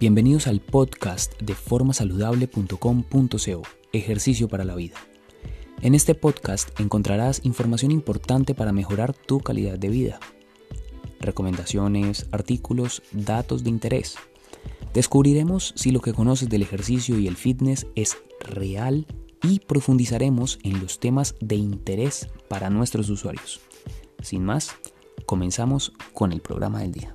Bienvenidos al podcast de formasaludable.com.co, Ejercicio para la Vida. En este podcast encontrarás información importante para mejorar tu calidad de vida. Recomendaciones, artículos, datos de interés. Descubriremos si lo que conoces del ejercicio y el fitness es real y profundizaremos en los temas de interés para nuestros usuarios. Sin más, comenzamos con el programa del día.